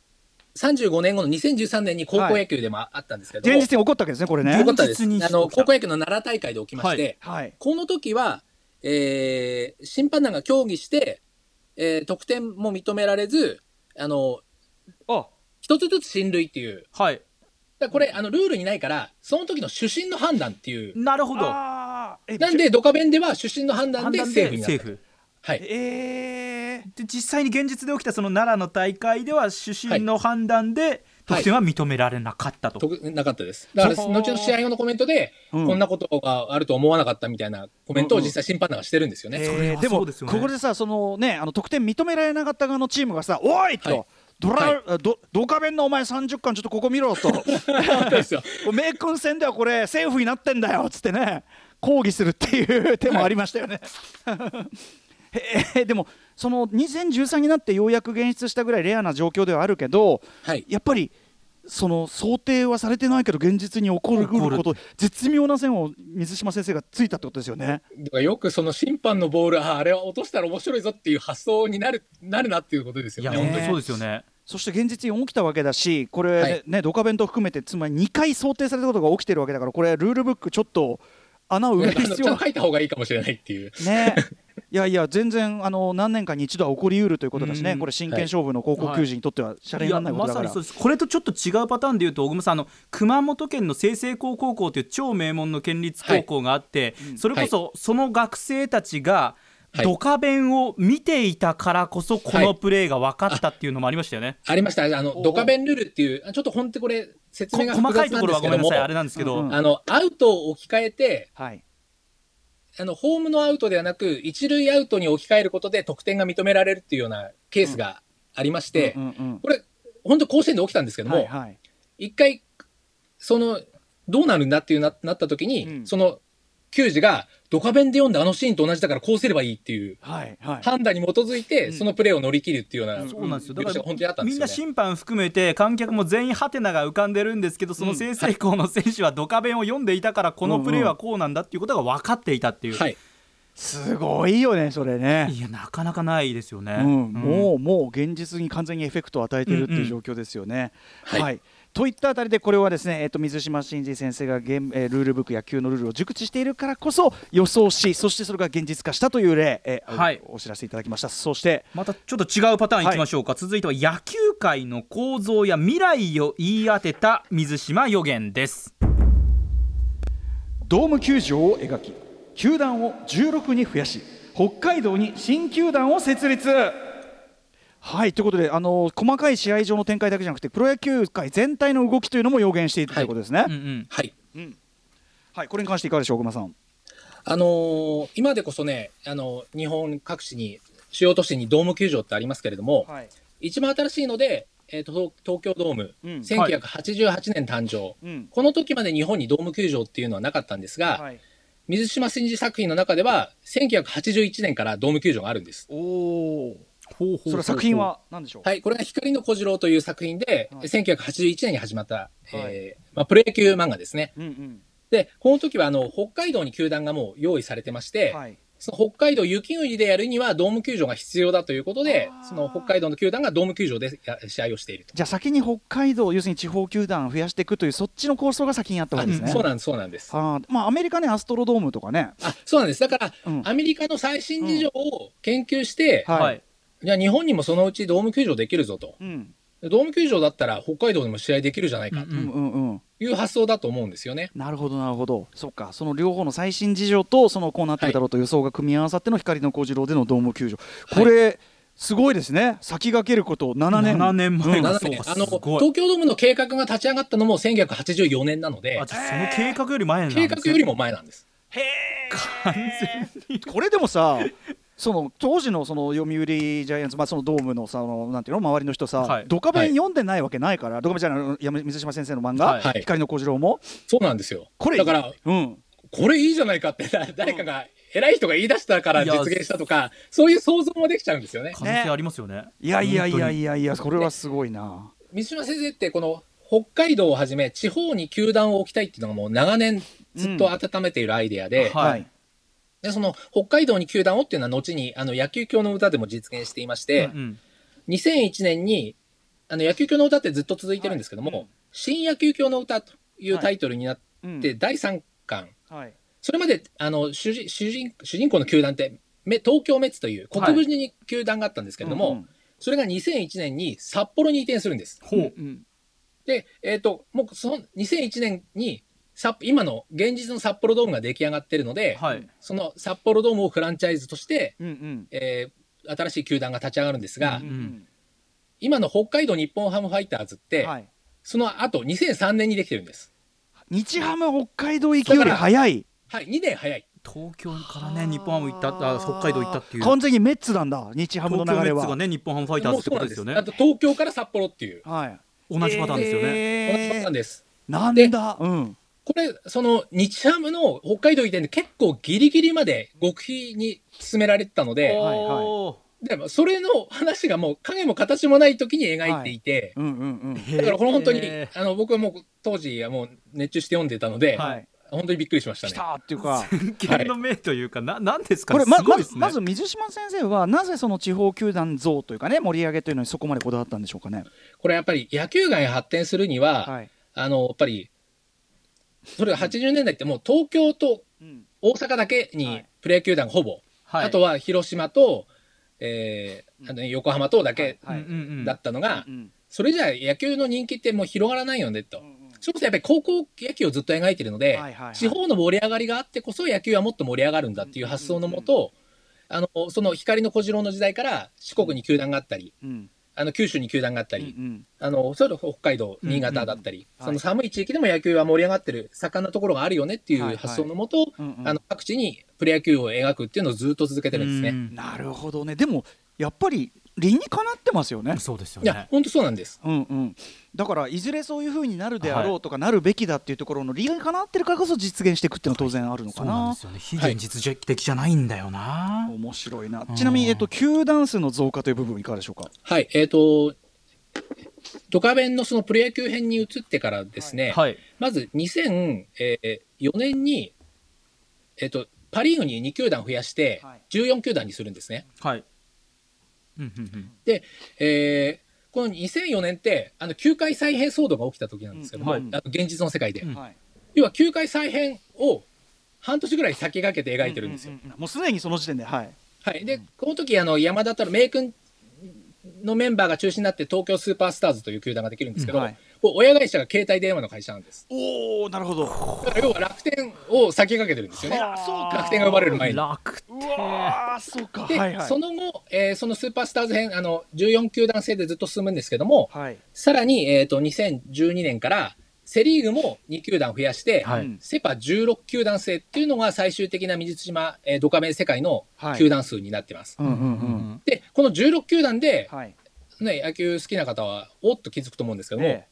35年後の2013年に高校野球でもああったんですけども、現実に起こったわけですねこれね。起こったです。あの高校野球の奈良大会で起きまして、はい。この時は、えー審判団が協議して、えー得点も認められずあのあ。一つずつ進塁っていう。はい。だこれあのルールにないからその時の主審の判断っていう。なるほど。なんでドカベンでは主審の判断でセーフになはい。えー、で実際に現実で起きたその奈良の大会では主審の判断で得点は認められなかったと、となかったです。だから、後の試合後のコメントで、うん。こんなことがあると思わなかったみたいなコメントを実際審判団がしてるんですよね。でもここでさそのねあの得点認められなかった側のチームがさ「おい!」と、はい。ドラ、はい。あどドカベンのお前30巻ちょっとここ見ろと。そうですよ。名君戦ではこれセーフになってんだよっつってね抗議するっていう手もありましたよね。へ えでもその2013になってようやく現出したぐらいレアな状況ではあるけどはい。やっぱりその想定はされてないけど現実に起こる起こと絶妙な線を水島先生がついたってことですよね。よくその審判のボール、ああれは落としたら面白いぞっていう発想になる、なるなっていうことですいやよね。本当にそうですよねそして現実に起きたわけだしこれ、はいねドカベンと含めてつまり2回想定されたことが起きてるわけだからこれルールブックちょっと穴を埋める必要が書い。た方がいいかもしれないっていう。ね。いやいや全然あの何年かに一度は起こりうるということだしね、うん。これ真剣勝負の高校球児にとってはシャレにならないことだから、い。やまさにそうです。これとちょっと違うパターンで言うと小熊さんあの熊本県の済々高高校という超名門の県立高校があって、それこそその学生たちがはいドカベンを見ていたからこそこのプレーが分かったっていうのもありましたよね。ありました。あの、ドカベンルールっていう、あちょっと本当これ説こ明が細かいところはごめんなさい、あれなんですけど、うんうんあの、アウトを置き換えて、はい。あの、ホームのアウトではなく、一塁アウトに置き換えることで得点が認められるっていうようなケースがありまして、うんうんこれ、本当甲子園で起きたんですけうんども、はいはい。一回、その、どうなるんだっていうななった時に、うん。その、球児が、ドカベンで読んだあのシーンと同じだからこうすればいいっていうはいはい。判断に基づいて、うん。そのプレーを乗り切るっていうような、そうなんですよ。だ描写が本当にあったんですよね。みんな審判含めて観客も全員ハテナが浮かんでるんですけどその済々校の選手はドカベンを読んでいたからこのプレーはこうなんだっていうことが分かっていたっていう、はい。すごいよねそれね。いやなかなかないですよね。うん。うんもうもう現実に完全にエフェクトを与えているっていう状況ですよね。はい、といったあたりでこれはですね、えっと水島新司先生がゲーム、えールールブック野球のルールを熟知しているからこそ予想しそしてそれが現実化したという例、えーはい。おお知らせいただきました。そしてまたちょっと違うパターンいきましょうか、続いては野球界の構造や未来を言い当てた水島予言です。ドーム球場を描き球団を16に増やし北海道に新球団を設立はいということであの細かい試合上の展開だけじゃなくてプロ野球界全体の動きというのも予言していたということですね。うんうんはい。はい、これに関していかがでしょう、小熊さん？あのー今でこそね、あの日本各地に、主要都市にドーム球場ってありますけれども、はい、一番新しいので、えーと東東京ドーム、うん1988年誕生、うんこの時まで日本にドーム球場っていうのはなかったんですが、はい、水島新司作品の中では、1981年からドーム球場があるんです。おお。ほうほうそれは作品は何でしょう？はい、これが光の小次郎という作品で、はい1981年に始まった、えーまあ、プロ野球漫画ですね。うんうん。で、この時はあの北海道に球団がもう用意されてまして、はい。その北海道雪国でやるにはドーム球場が必要だということでその北海道の球団がドーム球場でや試合をしていると。じゃあ先に北海道要するに地方球団を増やしていくというそっちの構想が先にあったわけですね。そうなんです、そうなんです。あーまあアメリカねアストロドームとかね。あ、そうなんです。だから、うんアメリカの最新事情を研究して、はいはいじゃあ日本にもそのうちドーム球場できるぞと。うんでドーム球場だったら北海道でも試合できるじゃないかうんうんうんうん。という発想だと思うんですよね。なるほどなるほど。そっかその両方の最新事情とそのこうなってるだろうと予想が組み合わさっての光の小次郎でのドーム球場。これ、すごいですね。先駆けること7年。7年前うんあの東京ドームの計画が立ち上がったのも1984年なのでその計画より前なんですね計画よりも前なんです。完全にこれでもさその当時のその読売ジャイアンツ、まあ、そのドームのさあのなんていうの周りの人さ、はい。ドカベン読んでないわけないから、ドカベンじゃない山水島先生の漫画、はい。はい。光の小次郎も。そうなんですよ。これだから、うん。これいいじゃないかってだ誰かが偉い人が言い出したから実現したとか、そういう想像もできちゃうんですよね。可能性ありますよね。いやいやいや本いやいやこれはすごいな。水島先生ってこの北海道をはじめ地方に球団を置きたいっていうのがもう長年ずっと温めているアイデアで、はい。はいでその北海道に球団をっていうのは後にあの野球教の歌でも実現していまして、うん2001年にあの野球教の歌ってずっと続いてるんですけども、はい新野球教の歌というタイトルになっうん。て第3巻、はい。それまであの主人主人主人公の球団ってめ東京メッツという国分寺に球団があったんですけれども、うんそれが2001年に札幌に移転するんです。ほう。うんで、えっ、と、もうその2001年に札今の現実の札幌ドームが出来上がってるので、はい。その札幌ドームをフランチャイズとして、うんうん。えー新しい球団が立ち上がるんですが、うん今の北海道日本ハムファイターズって、はい。その後2003年にできてるんです。日ハム北海道行きより早い。はい、2年早い。東京からね日本ハム行ったあ北海道行ったっていう。完全にメッツなんだ日ハムの東京流れは。メッツがね日本ハムファイターズってことですよね。あと東京から札幌っていう、はい。同じパターンですよね、同じパターンえです。ー。なんだ。うんこれ、その日ハムの北海道移転で結構ギリギリまで極秘に進められてたので、はいはい。おでもそれの話がもう影も形もない時に描いていて、うんうんーだからこれ本当に、へあの僕はもう当時はもう熱中して読んでたので、うんはい。本当にびっくりしましたね。来たっていうか ー剣の命というか、ななんですかこれまますごいですね。ずまず水島先生はなぜその地方球団像というかね盛り上げというのにそこまでこだわったんでしょうかね？これやっぱり野球界が発展するには、はい。あのやっぱりそれが80年代ってもう東京とうん大阪だけにはい。プロ野球団がほぼ、はい。あとは広島と、えーあの横浜とだけだったのが、うんそれじゃあ野球の人気ってもう広がらないよねと。それこそやっぱり高校野球をずっと描いてるので、地方の盛り上がりがあってこそ野球はもっと盛り上がるんだっていう発想のもと、あのその光の小次郎の時代から四国に球団があったり、うんあの九州に球団があったり、うんあのそれ北海道、うん新潟だったり、うんその寒い地域でも野球は盛り上がってる盛んなところがあるよねっていはいう発想のもと、うんうん。あの各地にプロ野球を描くっていうのをずっと続けてるんですね。うん。なるほどね。でもやっぱり理にかなってますよね。そうですよね、いや本当そうなんです。うんうん、だからいずれそういうふうになるであろうとか、なるべきだっていうところの理にかなってるからこそ実現していくっていうのは当然あるのかそうなんなですよね。非現実的じゃないんだよな、面白いな。うんちなみに、えっと、球団数の増加という部分いかがでしょうか？はい、えっ、と、ドカベンのそのプロ野球編に移ってからですね、はい。まず2004年に、えっ、と、パ・リーグに2球団増やしてはい、14球団にするんですね。はいうんうんうん。えーこの2004年って、あの、球界再編騒動が起きた時なんですけども、うん。あの現実の世界で。うん。はい。要は、球界再編を半年ぐらい先駆けて描いてるんですよ。うううんもうすでにその時点ではい。はい。で、この時、あの、山田太郎、名君のメンバーが中心になって東京スーパースターズという球団ができるんですけど、はいこう親会社が携帯電話の会社なんです。おおなるほど。だから要は楽天を先駆けてるんですよね。そうか。楽天が呼ばれる前に。楽う天わーそうか。で、はいはい。その後、えーそのスーパースターズ編、あの、14球団制でずっと進むんですけども、はい。さらに、えっ、と、2012年から、セリーグも2球団増やして、はい。うん。セパ16球団制っていうのが最終的な水島、えードカベン世界のはい。球団数になってます。うんうんううん。んで、この16球団で、はい。ね、野球好きな方は、おっと気づくと思うんですけども、え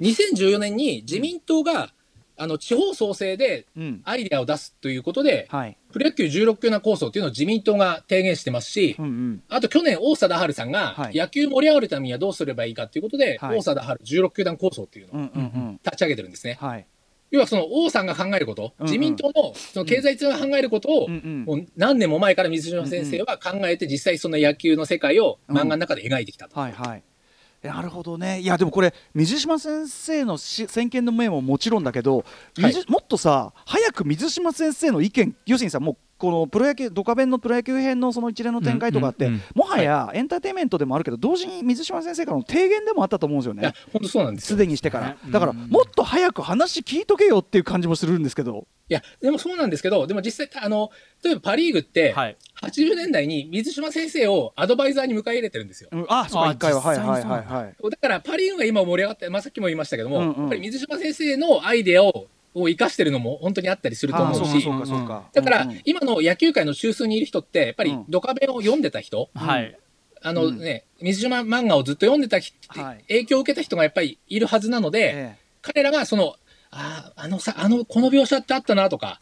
2014年に自民党が、あの、地方創生でアイデアを出すということで、はい。プロ野球16球団構想っていうのを自民党が提言してますし、うんうん。あと去年、大貞治さんがはい。野球盛り上がるためにはどうすればいいかということで、はい。大貞治16球団構想っていうのをうんうんうん。立ち上げてるんですね。はい。要はその王さんが考えること、うんうん。自民党のその経済通が考えることを、うんうん。もう何年も前から水島先生は考えて、実際その野球の世界を漫画の中で描いてきたと。はいはいなるほどね。いやでもこれ水島先生のし先見の明ももちろんだけど、はい。水もっとさ早く水島先生の意見要するにさもうこのプロ野球ドカベンのプロ野球編のその一連の展開とかって、もはやエンターテインメントでもあるけど同時に水島先生からの提言でもあったと思うんですよいやね、本当そうなんですすよ。でにしてから。うん。だからもっと早く話聞いとけよっていう感じもするんですけど、いや、でもそうなんですけど、でも実際、あの、例えばパ・リーグって、はい。80年代に水島先生をアドバイザーに迎え入れてるんですよ。うん、あそうかあ一回は。はいはいはいはい。だからパ・リーグが今盛り上がって、まあ、さっきも言いましたけども、うんうん。やっぱり水島先生のアイデアをを生かしてるのも本当にあったりすると思うし、だから、今の野球界の中枢にいる人って、やっぱりうん。ドカベンを読んでた人、はい。あのね、水島漫画をずっと読んでた人、はい。影響を受けた人がやっぱりいるはずなので、え彼らがその、ああ、あのさ、あの、この描写ってあったなとか、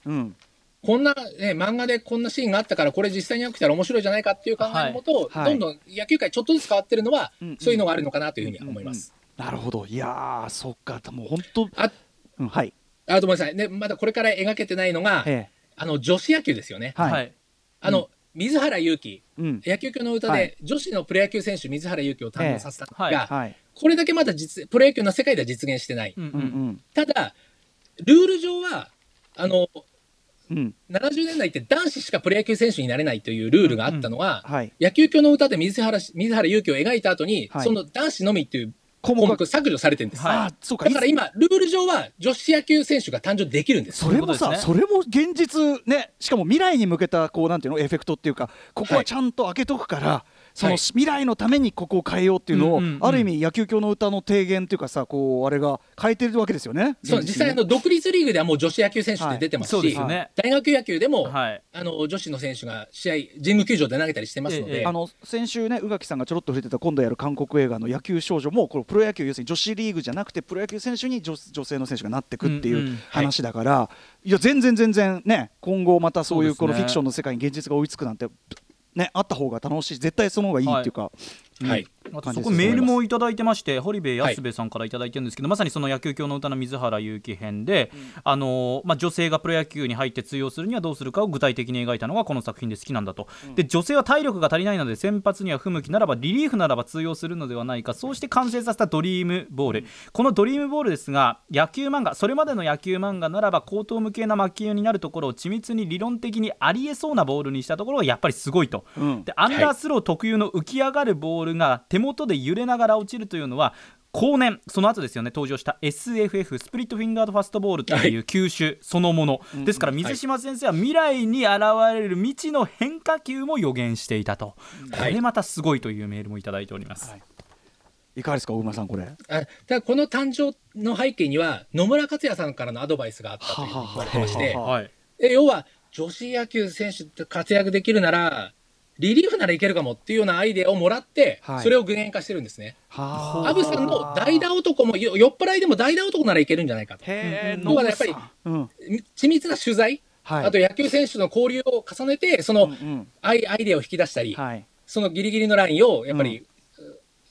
こんな、ね、漫画でこんなシーンがあったから、これ実際に起きたら面白いじゃないかっていう考えのもと、はい。どんどん野球界ちょっとずつ変わってるのは、うんうん。そういうのがあるのかなというふうに思います。なるほど。いやーそっか。もう本当あうんはいあごめんなさい、ね、まだこれから描けてないのが、えあの女子野球ですよね。えはい、あの、水原勇希、うん。野球教の歌で、はい。女子のプロ野球選手、水原勇希を誕生させたのが、ええはい。これだけまだ実プロ野球の世界では実現してない。うん。ううんん。ただ、ルール上は、あの、うん。うん70年代って男子しかプロ野球選手になれないというルールがあったのは、はい。野球教の歌で水原し水原勇希を描いた後に、はい。その男子のみっていう項目削除されてるんです。はいあーそうかだから今、ルール上は女子野球選手が誕生できるんです。それもさそれも現実ねしかも未来に向けたこうなんていうのエフェクトっていうかここはちゃんと開けとくから、そのはい。未来のためにここを変えようっていうのを、ある意味野球教の歌の提言っていうかさこうあれが変えてるわけですよね。そう実際あの独立リーグではもう女子野球選手って出てますし、すよね。大学野球でも、はい。あの女子の選手が試合、神宮球場で投げたりしてますので、ええあの先週ね宇垣さんがちょろっと触れてた今度やる韓国映画の野球少女もこのプロ野球要するに女子リーグじゃなくてプロ野球選手に女女性の選手がなってくっていう話だから、い、や全然全然ね今後またそういうこのフィクションの世界に現実が追いつくなんてねあった方が楽しい。絶対その方がいいっていうか、はい。はい。あとそこメールもいただいてまして堀部安部さんからいただいてるんですけど、まさにその野球教の歌の水原勇気編で、あのまあ、女性がプロ野球に入って通用するにはどうするかを具体的に描いたのがこの作品で好きなんだと、で女性は体力が足りないので先発には不向きならばリリーフならば通用するのではないか。そうして完成させたドリームボール、このドリームボールですが野球漫画それまでの野球漫画ならば高等無形な魔球になるところを緻密に理論的にありえそうなボールにしたところがやっぱりすごいと。うん。でアンダースロー特有の浮き上がるボールが手元で揺れながら落ちるというのは後年その後ですよね。登場した SFF スプリットフィンガードファストボールという球種そのもの、ですから水島先生は未来に現れる未知の変化球も予言していたと、はいこれまたすごいというメールもいただいております、はい。いかがですか大馬さんこれ？あただこの誕生の背景には野村克也さんからのアドバイスがあったと言われてましてははいで要は女子野球選手って活躍できるならリリーフならいけるかもっていうようなアイデアをもらって、はい。それを具現化してるんですね。はアブさんの代打男もよ酔っ払いでも代打男ならいけるんじゃないかと。へえ要はやっぱりうん。緻密な取材、はい。あと野球選手の交流を重ねてそのうんうん。アイアイデアを引き出したり、はい。そのギリギリのラインをやっぱり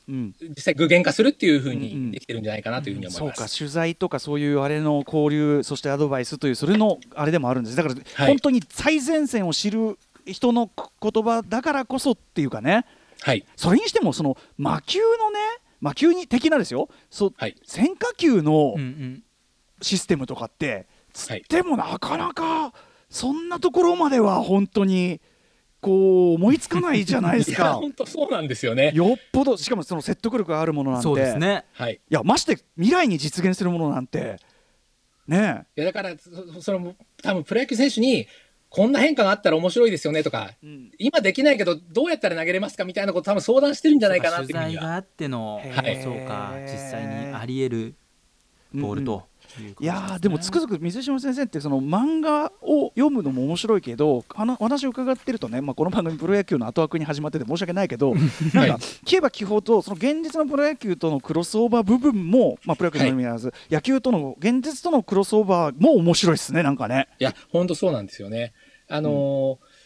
うん。実際具現化するっていうふううんうん。にできてるんじゃないかなというふうに思いそうます。か取材とかそういうあれの交流そしてアドバイスというそれのあれでもあるんですだから、はい。本当に最前線を知る人の言葉だからこそっていうかね。はい。それにしてもその魔球のね魔球に的なですよ。そう、はい。変化球のシステムとかって、つはい。でもなかなかそんなところまでは本当にこう思いつかないじゃないですか。本当そうなんですよね。よっぽどしかもその説得力があるものなんて。そうですね。はい。いやまして未来に実現するものなんて。ねいやだからそその多分プロ野球選手にこんな変化があったら面白いですよねとか、ん。今できないけどどうやったら投げれますかみたいなこと多分相談してるんじゃないかなって取いうふうには。材があっての、はい。そうか実際にあり得るボールということですね、いやーでもつくづく水島先生ってその漫画を読むのも面白いけど話お話を伺ってるとね、まあ、この番組プロ野球の後枠に始まってて申し訳ないけどなんか聞けば聞くほどその現実のプロ野球とのクロスオーバー部分も、まあ、プロ野球のみならず、野球との現実とのクロスオーバーも面白いですねなんかね。いや本当そうなんですよね。あのー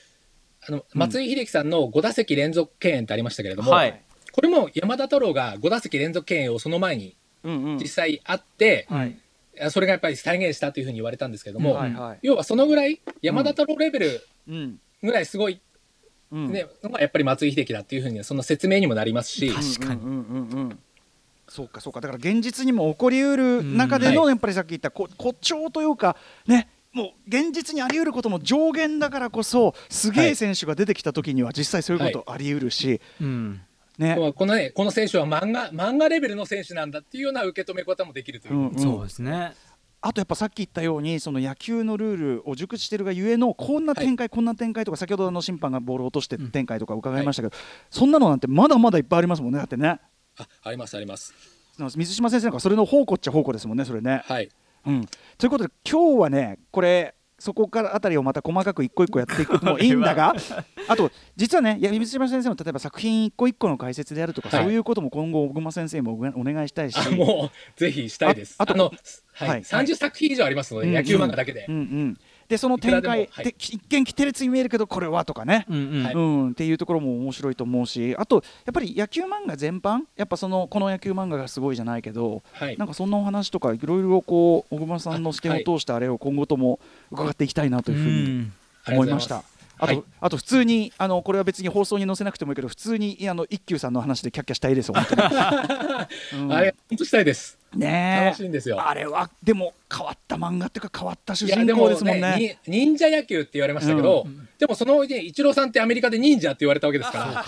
あの松井秀喜さんの5打席連続敬遠ってありましたけれども、はい。これも山田太郎が5打席連続敬遠をその前にうんうん。実際あって、はい。それがやっぱり再現したというふうに言われたんですけども、はいはい。要はそのぐらい山田太郎レベルうん。ぐらいすごい、うん。ねのがやっぱり松井秀喜だっていうふうにその説明にもなりますし。確かにうんうんうん。うんそうかそうか。だから現実にも起こりうる中での、うん。やっぱりさっき言ったこ誇張というかねもう現実にあり得ることも上限だからこそすげえはい選手が出てきた時には実際そういうことあり得るし、うん。ね、このね、この選手は漫画漫画レベルの選手なんだっていうような受け止め方もできるという、うんうん。そうですね。あとやっぱさっき言ったようにその野球のルールを熟知してるがゆえのこんな展開、こんな展開とか先ほどあの審判がボールを落として展開とか伺い。ましたけど、そんなのなんてまだまだいっぱいありますもんねだってね。あありますあります。水島先生なんかそれの宝庫っちゃ宝庫ですもんねそれね。はいうん、ということで今日はねこれそこからあたりをまた細かく一個一個やっていくのもいいんだが あと実はねいや水島先生の例えば作品一個一個の解説であるとか、はいそういうことも今後小熊先生もおお願いしたいし。あもうぜひしたいです。ああとの、はい。はい30作品以上ありますので、うん。野球漫画だけで、うんうんでその展開でもはい。で一見規定列に見えるけどこれはとかね、うんうん。はい。うん、っていうところも面白いと思うしあとやっぱり野球漫画全般やっぱそのこの野球漫画がすごいじゃないけど、はい。なんかそんなお話とかいろいろこう小熊さんの視点を通してあれを今後とも伺っていきたいなというふうにん。思いました。あと、はい。あと普通にあのこれは別に放送に載せなくてもいいけど普通にあの一休さんの話でキャッキャしたいです本当に、うん。あれ本当したいですねえ。楽しいんですよ。あれはでも変わった漫画っていうか変わった主人公でもですもんね。ねに忍者野球って言われましたけど、でもそのねイチローさんってアメリカで忍者って言われたわけですか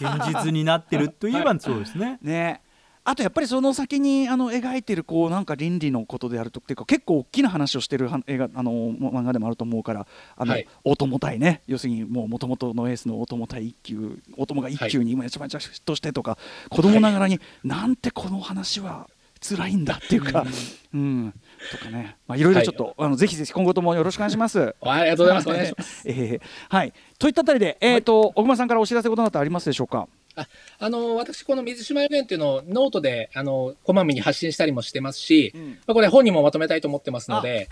ら。現実になってるといえばそうですね。ね。あとやっぱりその先にあの描いてるこうなんか倫理のことであるとっていうか結構大きな話をしてるは映画あの漫画でもあると思うからあの、はい。大友対ね。要するにもう元々のエースの大友対一球大友が一球にめちゃめちゃ嫉妬してとか、子供ながらに、なんてこの話は辛いんだっていうか、うん、とかね、まあ、いろいろちょっと、あのぜひぜひ今後ともよろしくお願いします。ありがとうございます。お願いしますえーはい、といったあたりで、えーと小熊さんからお知らせことなどありますでしょうか？ああの私、この水島予言っていうのをノートであのこまめに発信したりもしてますし、ん。まあ、これ本にもまとめたいと思ってますので、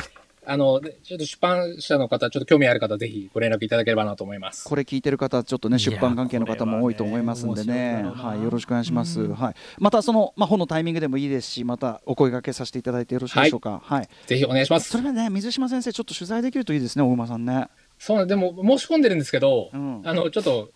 あのでちょっと出版社の方、ちょっと興味ある方、ぜひご連絡いただければなと思います。これ聞いてる方ちょっとね出版関係の方も多いと思いますんでね。ねはいよろしくお願いします、はい。またそのまあ本のタイミングでもいいですしまたお声掛けさせていただいてよろしいでしょうか。はい、ぜひお願いします。そ。れはね水島先生ちょっと取材できるといいですね大馬さんね。そうなんでも申し込んでるんですけど、うん。あのちょっと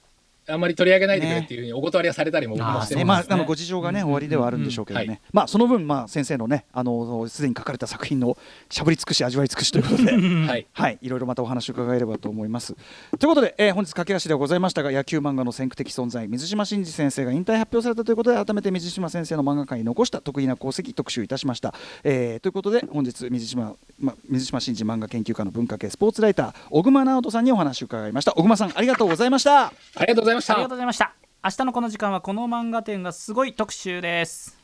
あんまり取り上げないでくれっていうふうにお断りはされたりも僕もしてねます。まあ、あのご事情がね、終わりではあるんでしょうけどね、まあその分、まあ、先生のね、あのすでに書かれた作品のしゃぶり尽くし、味わい尽くしということで、はい、はい、いろいろまたお話を伺えればと思います。ということで、えー本日駆け足ではございましたが、野球漫画の先駆的存在、水島新司先生が引退発表されたということで、改めて水島先生の漫画界に残した得意な功績、特集いたしました。えーということで、本日、水島、ま、水島新司漫画研究家の文化系スポーツライター、小熊直人さんにお話を伺いました。小熊さん、ありがとうございました。ありがとうございましたありがとう。ございました。明日のこの時間はこの漫画展がすごい特集です。